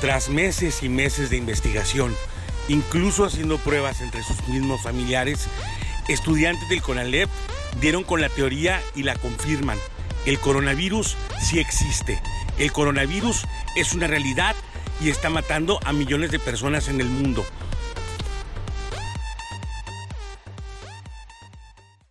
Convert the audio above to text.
Tras meses y meses de investigación, incluso haciendo pruebas entre sus mismos familiares, estudiantes del CONALEP dieron con la teoría y la confirman. El coronavirus sí existe. El coronavirus es una realidad y está matando a millones de personas en el mundo.